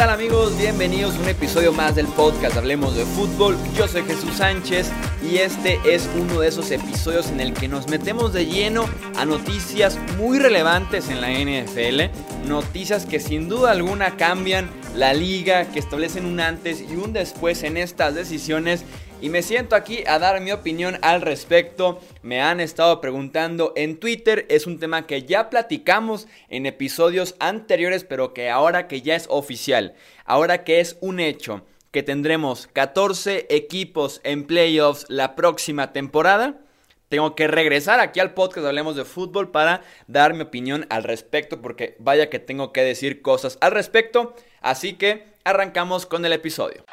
tal amigos? Bienvenidos a un episodio más del podcast Hablemos de Fútbol. Yo soy Jesús Sánchez y este es uno de esos episodios en el que nos metemos de lleno a noticias muy relevantes en la NFL, noticias que sin duda alguna cambian la liga, que establecen un antes y un después en estas decisiones y me siento aquí a dar mi opinión al respecto. Me han estado preguntando en Twitter, es un tema que ya platicamos en episodios anteriores, pero que ahora que ya es oficial, ahora que es un hecho, que tendremos 14 equipos en playoffs la próxima temporada. Tengo que regresar aquí al podcast Hablemos de Fútbol para dar mi opinión al respecto, porque vaya que tengo que decir cosas al respecto. Así que arrancamos con el episodio.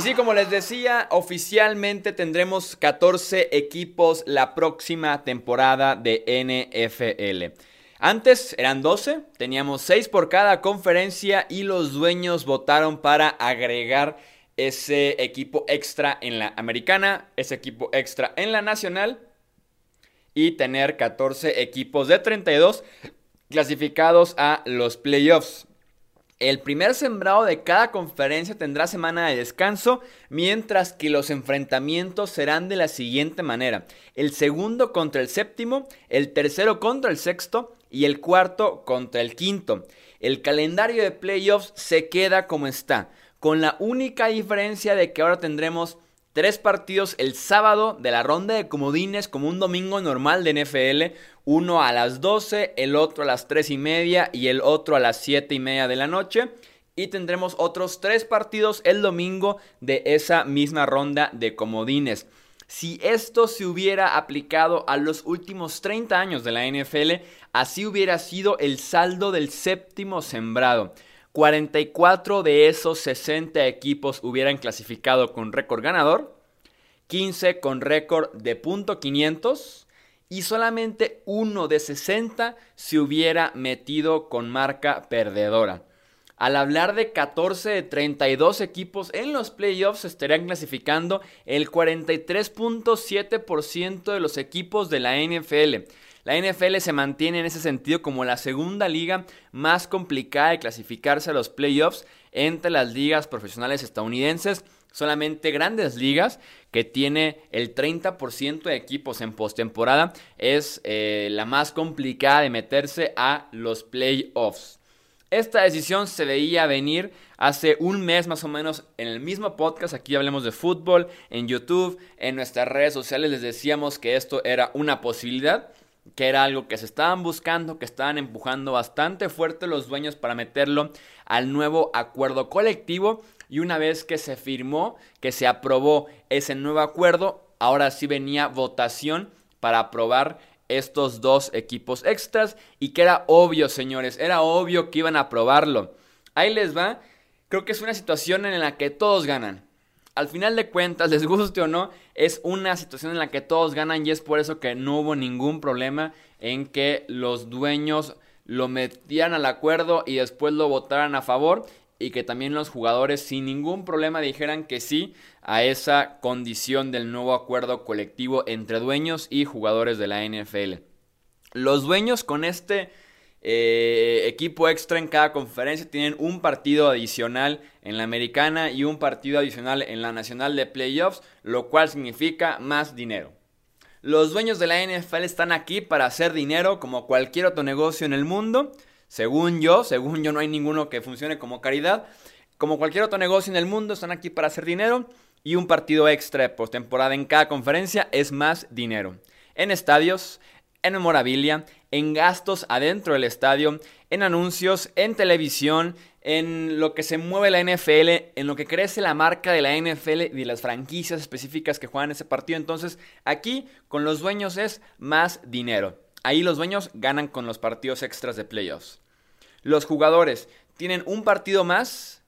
Y sí, como les decía, oficialmente tendremos 14 equipos la próxima temporada de NFL. Antes eran 12, teníamos 6 por cada conferencia y los dueños votaron para agregar ese equipo extra en la americana, ese equipo extra en la nacional y tener 14 equipos de 32 clasificados a los playoffs. El primer sembrado de cada conferencia tendrá semana de descanso, mientras que los enfrentamientos serán de la siguiente manera. El segundo contra el séptimo, el tercero contra el sexto y el cuarto contra el quinto. El calendario de playoffs se queda como está, con la única diferencia de que ahora tendremos Tres partidos el sábado de la ronda de comodines como un domingo normal de NFL. Uno a las 12, el otro a las 3 y media y el otro a las 7 y media de la noche. Y tendremos otros tres partidos el domingo de esa misma ronda de comodines. Si esto se hubiera aplicado a los últimos 30 años de la NFL, así hubiera sido el saldo del séptimo sembrado. 44 de esos 60 equipos hubieran clasificado con récord ganador, 15 con récord de .500 y solamente uno de 60 se hubiera metido con marca perdedora. Al hablar de 14 de 32 equipos en los playoffs estarían clasificando el 43.7% de los equipos de la NFL. La NFL se mantiene en ese sentido como la segunda liga más complicada de clasificarse a los playoffs entre las ligas profesionales estadounidenses. Solamente grandes ligas, que tiene el 30% de equipos en postemporada, es eh, la más complicada de meterse a los playoffs. Esta decisión se veía venir hace un mes más o menos en el mismo podcast. Aquí hablemos de fútbol, en YouTube, en nuestras redes sociales les decíamos que esto era una posibilidad que era algo que se estaban buscando, que estaban empujando bastante fuerte los dueños para meterlo al nuevo acuerdo colectivo. Y una vez que se firmó, que se aprobó ese nuevo acuerdo, ahora sí venía votación para aprobar estos dos equipos extras y que era obvio, señores, era obvio que iban a aprobarlo. Ahí les va, creo que es una situación en la que todos ganan al final de cuentas, les guste o no, es una situación en la que todos ganan y es por eso que no hubo ningún problema en que los dueños lo metieran al acuerdo y después lo votaran a favor y que también los jugadores sin ningún problema dijeran que sí a esa condición del nuevo acuerdo colectivo entre dueños y jugadores de la NFL. Los dueños con este eh, equipo extra en cada conferencia. Tienen un partido adicional en la americana y un partido adicional en la nacional de playoffs, lo cual significa más dinero. Los dueños de la NFL están aquí para hacer dinero como cualquier otro negocio en el mundo. Según yo, según yo no hay ninguno que funcione como caridad. Como cualquier otro negocio en el mundo, están aquí para hacer dinero. Y un partido extra de postemporada en cada conferencia es más dinero. En estadios, en memorabilia, en gastos adentro del estadio, en anuncios, en televisión, en lo que se mueve la NFL, en lo que crece la marca de la NFL y de las franquicias específicas que juegan ese partido. Entonces, aquí con los dueños es más dinero. Ahí los dueños ganan con los partidos extras de playoffs. Los jugadores tienen un partido más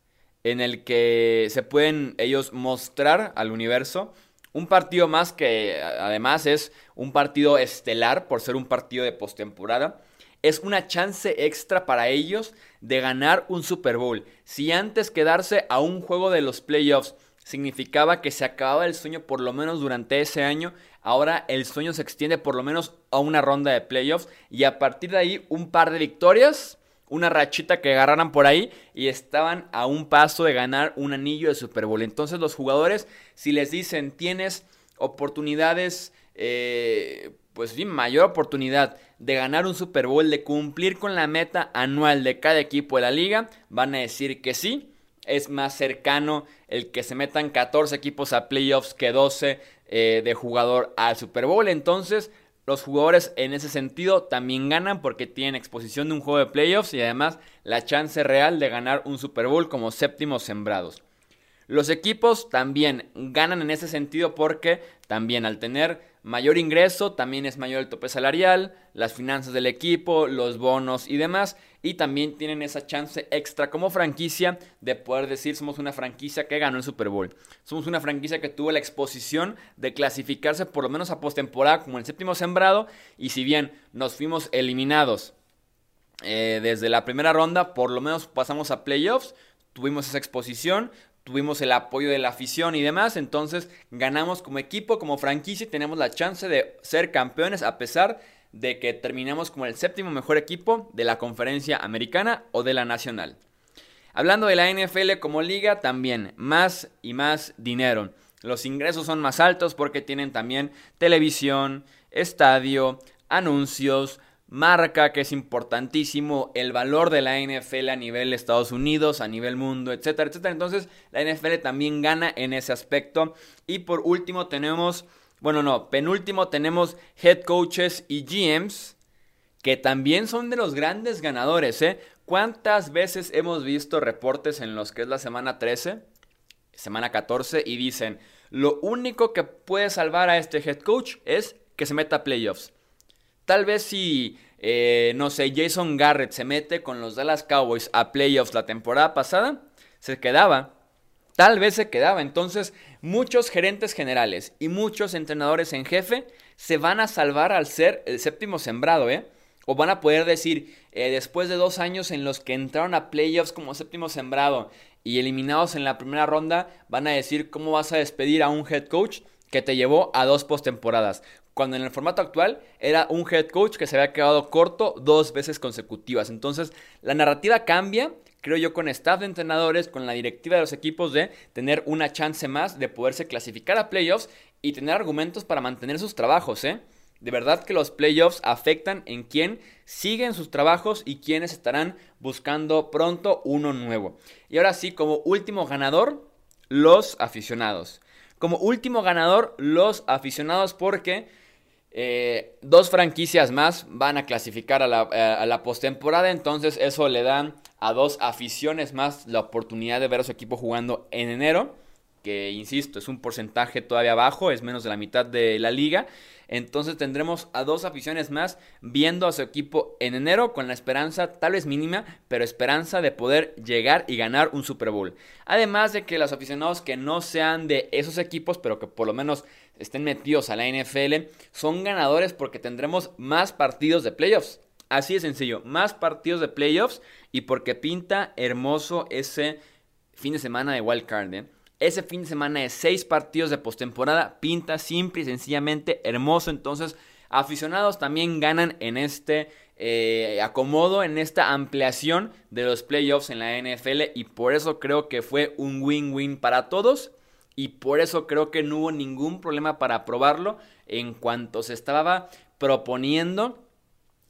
en el que se pueden ellos mostrar al universo un partido más que además es un partido estelar por ser un partido de postemporada. Es una chance extra para ellos de ganar un Super Bowl. Si antes quedarse a un juego de los playoffs significaba que se acababa el sueño por lo menos durante ese año. Ahora el sueño se extiende por lo menos a una ronda de playoffs y a partir de ahí un par de victorias, una rachita que agarraran por ahí y estaban a un paso de ganar un anillo de Super Bowl. Entonces los jugadores, si les dicen tienes oportunidades, eh, pues bien, mayor oportunidad de ganar un Super Bowl, de cumplir con la meta anual de cada equipo de la liga, van a decir que sí es más cercano el que se metan 14 equipos a playoffs que 12 eh, de jugador al Super Bowl. Entonces, los jugadores en ese sentido también ganan porque tienen exposición de un juego de playoffs y además la chance real de ganar un Super Bowl como séptimos sembrados. Los equipos también ganan en ese sentido porque también al tener mayor ingreso también es mayor el tope salarial, las finanzas del equipo, los bonos y demás. Y también tienen esa chance extra como franquicia de poder decir somos una franquicia que ganó el Super Bowl. Somos una franquicia que tuvo la exposición de clasificarse por lo menos a postemporada como el séptimo sembrado. Y si bien nos fuimos eliminados eh, desde la primera ronda, por lo menos pasamos a playoffs, tuvimos esa exposición, tuvimos el apoyo de la afición y demás, entonces ganamos como equipo, como franquicia y tenemos la chance de ser campeones a pesar que terminamos como el séptimo mejor equipo de la conferencia americana o de la nacional. Hablando de la NFL como liga, también más y más dinero. Los ingresos son más altos porque tienen también televisión, estadio, anuncios, marca que es importantísimo, el valor de la NFL a nivel Estados Unidos, a nivel mundo, etcétera, etcétera. Entonces la NFL también gana en ese aspecto. Y por último tenemos, bueno, no, penúltimo tenemos head coaches y GMs que también son de los grandes ganadores, ¿eh? ¿Cuántas veces hemos visto reportes en los que es la semana 13, semana 14 y dicen, lo único que puede salvar a este head coach es que se meta a playoffs? Tal vez si, eh, no sé, Jason Garrett se mete con los Dallas Cowboys a playoffs la temporada pasada, se quedaba. Tal vez se quedaba. Entonces, muchos gerentes generales y muchos entrenadores en jefe se van a salvar al ser el séptimo sembrado, ¿eh? O van a poder decir, eh, después de dos años en los que entraron a playoffs como séptimo sembrado y eliminados en la primera ronda, van a decir cómo vas a despedir a un head coach que te llevó a dos postemporadas cuando en el formato actual era un head coach que se había quedado corto dos veces consecutivas. Entonces, la narrativa cambia, creo yo, con staff de entrenadores, con la directiva de los equipos de tener una chance más de poderse clasificar a playoffs y tener argumentos para mantener sus trabajos, ¿eh? De verdad que los playoffs afectan en quién siguen sus trabajos y quiénes estarán buscando pronto uno nuevo. Y ahora sí, como último ganador, los aficionados. Como último ganador, los aficionados porque eh, dos franquicias más van a clasificar a la, eh, postemporada, entonces eso le da a dos aficiones más la oportunidad de ver a su equipo jugando en enero, que insisto, es un porcentaje todavía bajo, es menos de la mitad de la liga. Entonces tendremos a dos aficiones más viendo a su equipo en enero con la esperanza, tal vez mínima, pero esperanza de poder llegar y ganar un Super Bowl. Además de que los aficionados que no sean de esos equipos, pero que por lo menos estén metidos a la NFL, son ganadores porque tendremos más partidos de playoffs. Así de sencillo, más partidos de playoffs y porque pinta hermoso ese fin de semana de Wild Card. ¿eh? ese fin de semana de seis partidos de postemporada pinta simple y sencillamente hermoso. Entonces, aficionados también ganan en este eh, acomodo, en esta ampliación de los playoffs en la NFL. Y por eso creo que fue un win-win para todos. Y por eso creo que no hubo ningún problema para aprobarlo en cuanto se estaba proponiendo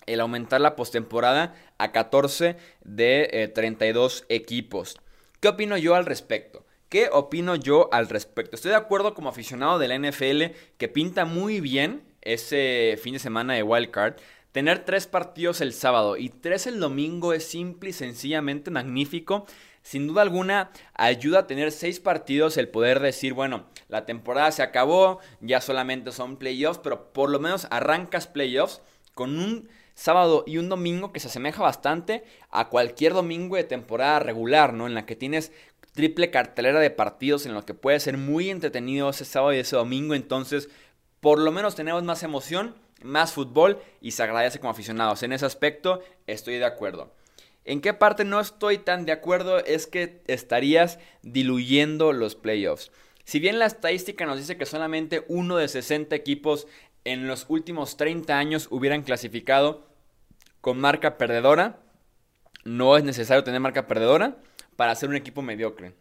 el aumentar la postemporada a 14 de 32 eh, equipos. ¿Qué opino yo al respecto? ¿Qué opino yo al respecto? Estoy de acuerdo como aficionado de la NFL que pinta muy bien ese fin de semana de Wild Card. Tener tres partidos el sábado y tres el domingo es simple y sencillamente magnífico. Sin duda alguna ayuda a tener seis partidos el poder decir, bueno, la temporada se acabó, ya solamente son playoffs, pero por lo menos arrancas playoffs con un sábado y un domingo que se asemeja bastante a cualquier domingo de temporada regular, ¿no? En la que tienes triple cartelera de partidos en los que puede ser muy entretenido ese sábado y ese domingo. Entonces, por lo menos tenemos más emoción, más fútbol y se agradece como aficionados. En ese aspecto estoy de acuerdo. ¿En qué parte no estoy tan de acuerdo? Es que estarías diluyendo los playoffs. Si bien la estadística nos dice que solamente uno de 60 equipos en los últimos 30 años hubieran clasificado con marca perdedora, no es necesario tener marca perdedora para ser un equipo mediocre.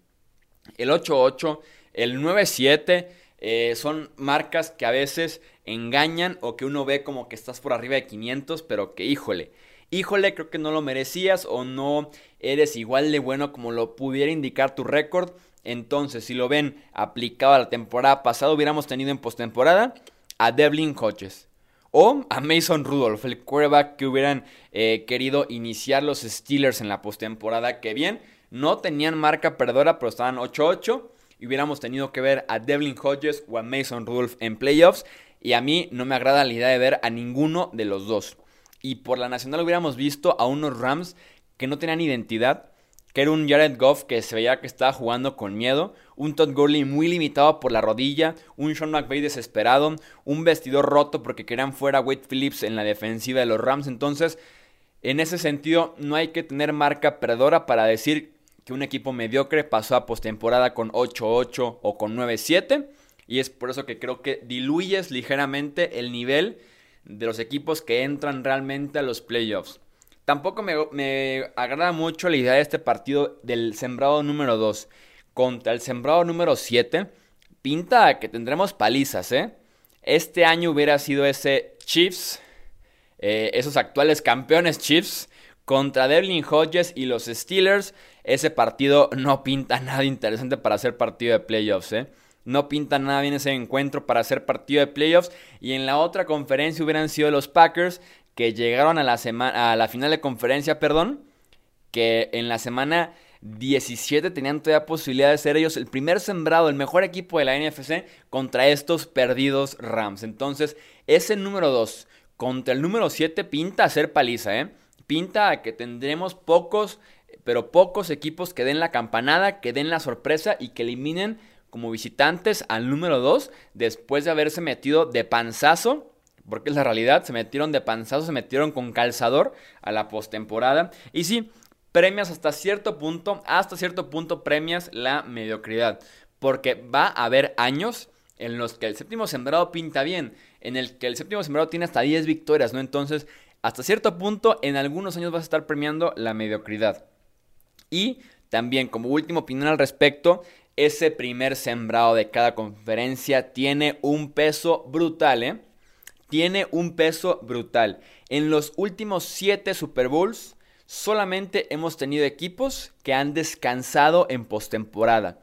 El 8-8, el 9-7 eh, son marcas que a veces engañan o que uno ve como que estás por arriba de 500, pero que híjole, híjole, creo que no lo merecías o no eres igual de bueno como lo pudiera indicar tu récord. Entonces, si lo ven aplicado a la temporada pasada, hubiéramos tenido en postemporada a Devlin Hodges. O a Mason Rudolph, el quarterback que hubieran eh, querido iniciar los Steelers en la postemporada. Que bien, no tenían marca perdedora, pero estaban 8-8 y hubiéramos tenido que ver a Devlin Hodges o a Mason Rudolph en playoffs. Y a mí no me agrada la idea de ver a ninguno de los dos. Y por la nacional hubiéramos visto a unos Rams que no tenían identidad. Que era un Jared Goff que se veía que estaba jugando con miedo. Un Todd Gurley muy limitado por la rodilla. Un Sean McVay desesperado. Un vestidor roto porque querían fuera a Wade Phillips en la defensiva de los Rams. Entonces, en ese sentido, no hay que tener marca perdedora para decir que un equipo mediocre pasó a postemporada con 8-8 o con 9-7. Y es por eso que creo que diluyes ligeramente el nivel de los equipos que entran realmente a los playoffs. Tampoco me, agrada mucho la idea de este partido del sembrado número 2 contra el sembrado número 7. Pinta que tendremos palizas, ¿eh? Este año hubiera sido ese Chiefs, eh, esos actuales campeones Chiefs, contra Devlin Hodges y los Steelers ese partido no pinta nada interesante para ser partido de playoffs, ¿eh? No pinta nada bien ese encuentro para ser partido de playoffs. Y en la otra conferencia hubieran sido los Packers que llegaron a la, semana, a la final de conferencia, perdón, que en la semana 17 tenían todavía posibilidad de ser ellos el primer sembrado, el mejor equipo de la NFC contra estos perdidos Rams. Entonces, ese número 2 contra el número 7 pinta a ser paliza, ¿eh? Pinta a que tendremos pocos pero pocos equipos que den la campanada, que den la sorpresa y que eliminen como visitantes al número 2 después de haberse metido de panzazo, porque es la realidad, se metieron de panzazo, se metieron con calzador a la postemporada. Y sí, premias hasta cierto punto, hasta cierto punto premias la mediocridad, porque va a haber años en los que el séptimo sembrado pinta bien, en el que el séptimo sembrado tiene hasta 10 victorias, ¿no? Entonces, hasta cierto punto, en algunos años vas a estar premiando la mediocridad. Y también como última opinión al respecto, ese primer sembrado de cada conferencia tiene un peso brutal, ¿eh? Tiene un peso brutal. En los últimos 7 Super Bowls solamente hemos tenido equipos que han descansado en postemporada.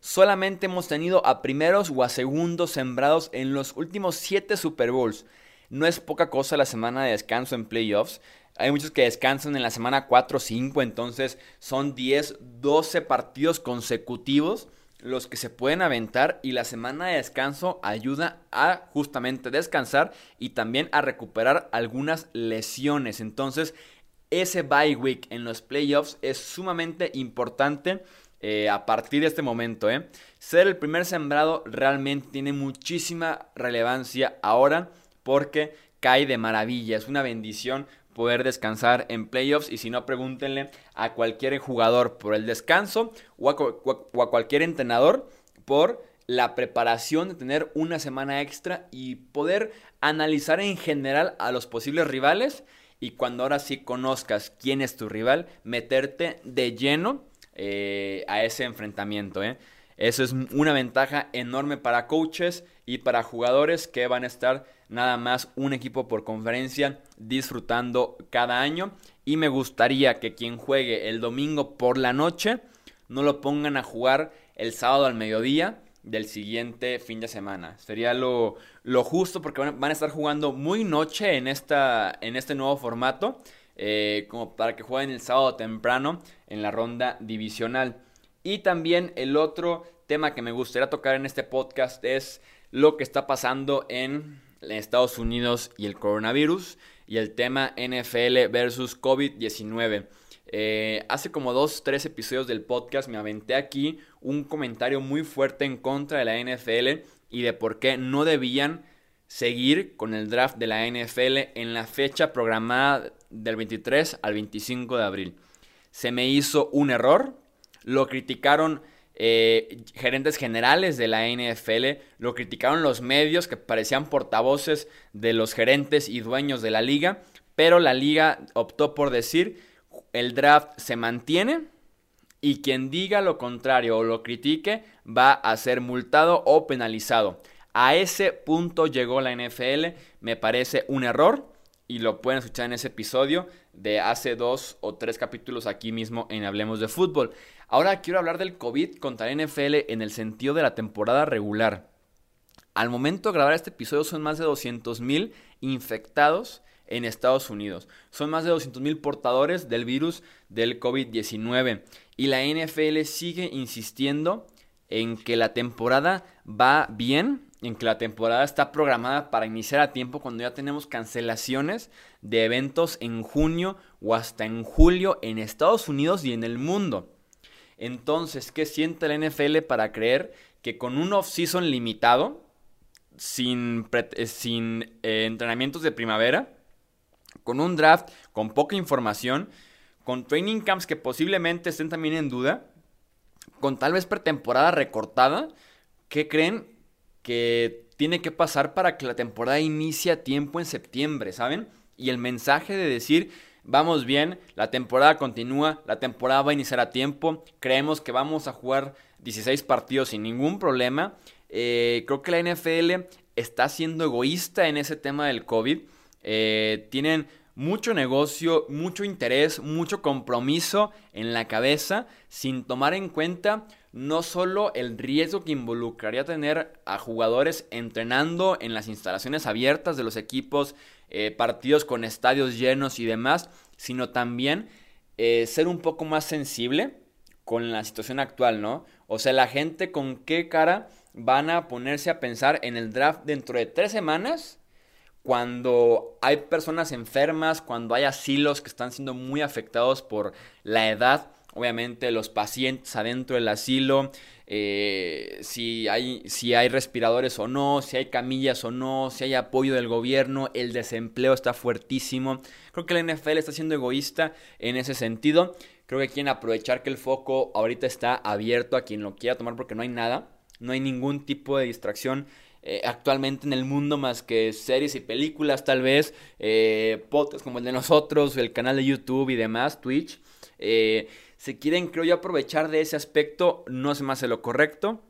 Solamente hemos tenido a primeros o a segundos sembrados en los últimos 7 Super Bowls. No es poca cosa la semana de descanso en playoffs. Hay muchos que descansan en la semana 4 o 5, entonces son 10, 12 partidos consecutivos los que se pueden aventar y la semana de descanso ayuda a justamente descansar y también a recuperar algunas lesiones. Entonces, ese bye week en los playoffs es sumamente importante eh, a partir de este momento. ¿eh? Ser el primer sembrado realmente tiene muchísima relevancia ahora porque cae de maravilla. Es una bendición poder descansar en playoffs y si no pregúntenle a cualquier jugador por el descanso o a, cualquier entrenador por la preparación de tener una semana extra y poder analizar en general a los posibles rivales y cuando ahora sí conozcas quién es tu rival, meterte de lleno eh, a ese enfrentamiento. ¿eh? Eso es una ventaja enorme para coaches y para jugadores que van a estar nada más un equipo por conferencia disfrutando cada año. Y me gustaría que quien juegue el domingo por la noche no lo pongan a jugar el sábado al mediodía del siguiente fin de semana. Sería lo, justo porque van a, estar jugando muy noche en, esta, en este nuevo formato. Eh, como para que jueguen el sábado temprano en la ronda divisional. Y también el otro tema que me gustaría tocar en este podcast es lo que está pasando en Estados Unidos y el coronavirus y el tema NFL versus COVID-19. Eh, hace como dos, tres episodios del podcast me aventé aquí un comentario muy fuerte en contra de la NFL y de por qué no debían seguir con el draft de la NFL en la fecha programada del 23 al 25 de abril. se me hizo un error. Lo criticaron eh, gerentes generales de la NFL, lo criticaron los medios que parecían portavoces de los gerentes y dueños de la liga, pero la liga optó por decir el draft se mantiene y quien diga lo contrario o lo critique va a ser multado o penalizado. A ese punto llegó la NFL, me parece un error y lo pueden escuchar en ese episodio de hace dos o tres capítulos aquí mismo en Hablemos de Fútbol. Ahora quiero hablar del COVID contra la NFL en el sentido de la temporada regular. Al momento de grabar este episodio son más de 200 mil infectados en Estados Unidos. Son más de 200 mil portadores del virus del COVID-19. Y la NFL sigue insistiendo en que la temporada va bien en que la temporada está programada para iniciar a tiempo cuando ya tenemos cancelaciones de eventos en junio o hasta en julio en Estados Unidos y en el mundo. Entonces, ¿qué siente la NFL para creer que con un off-season limitado, sin, eh, sin eh, entrenamientos de primavera, con un draft con poca información, con training camps que posiblemente estén también en duda, con tal vez pretemporada recortada, ¿qué creen? que tiene que pasar para que la temporada inicie a tiempo en septiembre, ¿saben? Y el mensaje de decir, vamos bien, la temporada continúa, la temporada va a iniciar a tiempo, creemos que vamos a jugar 16 partidos sin ningún problema. Eh, creo que la NFL está siendo egoísta en ese tema del COVID. Eh, tienen mucho negocio, mucho interés, mucho compromiso en la cabeza sin tomar en cuenta no solo el riesgo que involucraría tener a jugadores entrenando en las instalaciones abiertas de los equipos, eh, partidos con estadios llenos y demás, sino también eh, ser un poco más sensible con la situación actual, ¿no? O sea, la gente con qué cara van a ponerse a pensar en el draft dentro de tres semanas, cuando hay personas enfermas, cuando hay asilos que están siendo muy afectados por la edad obviamente los pacientes adentro del asilo, eh, si, hay, si hay respiradores o no, si hay camillas o no, si hay apoyo del gobierno, el desempleo está fuertísimo. Creo que la NFL está siendo egoísta en ese sentido. Creo que quieren aprovechar que el foco ahorita está abierto a quien lo quiera tomar porque no hay nada, no hay ningún tipo de distracción. Eh, actualmente en el mundo más que series y películas tal vez, eh, podcasts como el de nosotros, el canal de YouTube y demás, Twitch. Eh, se quieren, creo yo, aprovechar de ese aspecto, no se me hace lo correcto.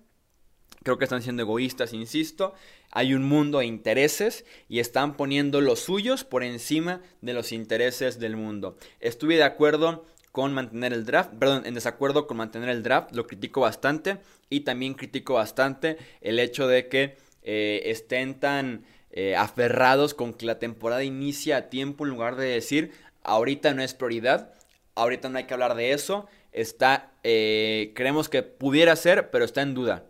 Creo que están siendo egoístas, insisto. Hay un mundo de intereses y están poniendo los suyos por encima de los intereses del mundo. Estuve de acuerdo con mantener el draft, perdón, en desacuerdo con mantener el draft, lo critico bastante y también critico bastante el hecho de que eh, estén tan eh, aferrados con que la temporada inicia a tiempo en lugar de decir ahorita no es prioridad, Ahorita no hay que hablar de eso. Está, eh, creemos que pudiera ser, pero está en duda.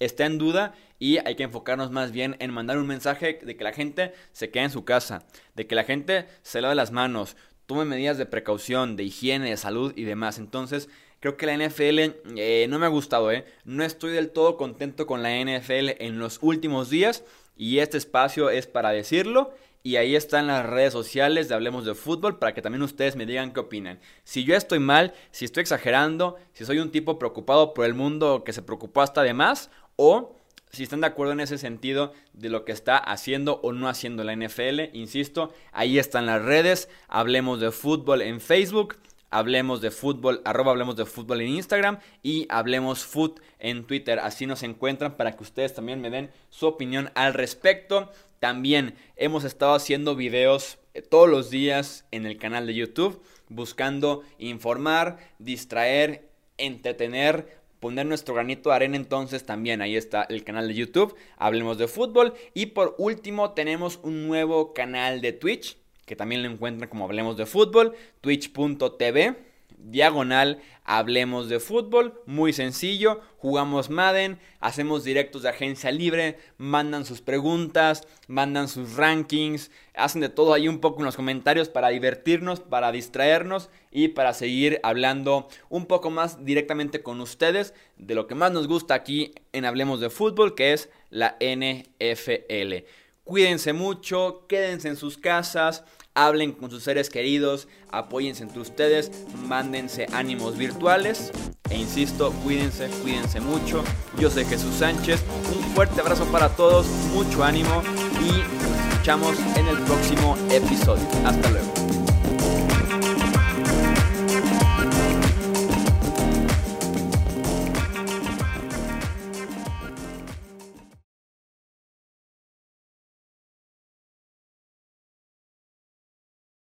Está en duda y hay que enfocarnos más bien en mandar un mensaje de que la gente se quede en su casa, de que la gente se lave las manos, tome medidas de precaución, de higiene, de salud y demás. Entonces, creo que la NFL eh, no me ha gustado, ¿eh? No estoy del todo contento con la NFL en los últimos días y este espacio es para decirlo y ahí están las redes sociales de Hablemos de Fútbol para que también ustedes me digan qué opinan. Si yo estoy mal, si estoy exagerando, si soy un tipo preocupado por el mundo que se preocupó hasta de más, o si están de acuerdo en ese sentido de lo que está haciendo o no haciendo la NFL. Insisto, ahí están las redes. Hablemos de Fútbol en Facebook. Hablemos de fútbol, arroba hablemos de fútbol en Instagram y hablemos foot en Twitter. Así nos encuentran para que ustedes también me den su opinión al respecto. También hemos estado haciendo videos eh, todos los días en el canal de YouTube, buscando informar, distraer, entretener, poner nuestro granito de arena. Entonces también ahí está el canal de YouTube, hablemos de fútbol. Y por último tenemos un nuevo canal de Twitch que también lo encuentran como hablemos de fútbol, twitch.tv diagonal Hablemos de fútbol, muy sencillo, jugamos Madden, hacemos directos de agencia libre, mandan sus preguntas, mandan sus rankings, hacen de todo ahí un poco en los comentarios para divertirnos, para distraernos y para seguir hablando un poco más directamente con ustedes de lo que más nos gusta aquí en Hablemos de fútbol, que es la NFL. Cuídense mucho, quédense en sus casas, hablen con sus seres queridos, apóyense entre ustedes, mándense ánimos virtuales. E insisto, cuídense, cuídense mucho. Yo soy Jesús Sánchez. Un fuerte abrazo para todos, mucho ánimo y nos escuchamos en el próximo episodio. Hasta luego.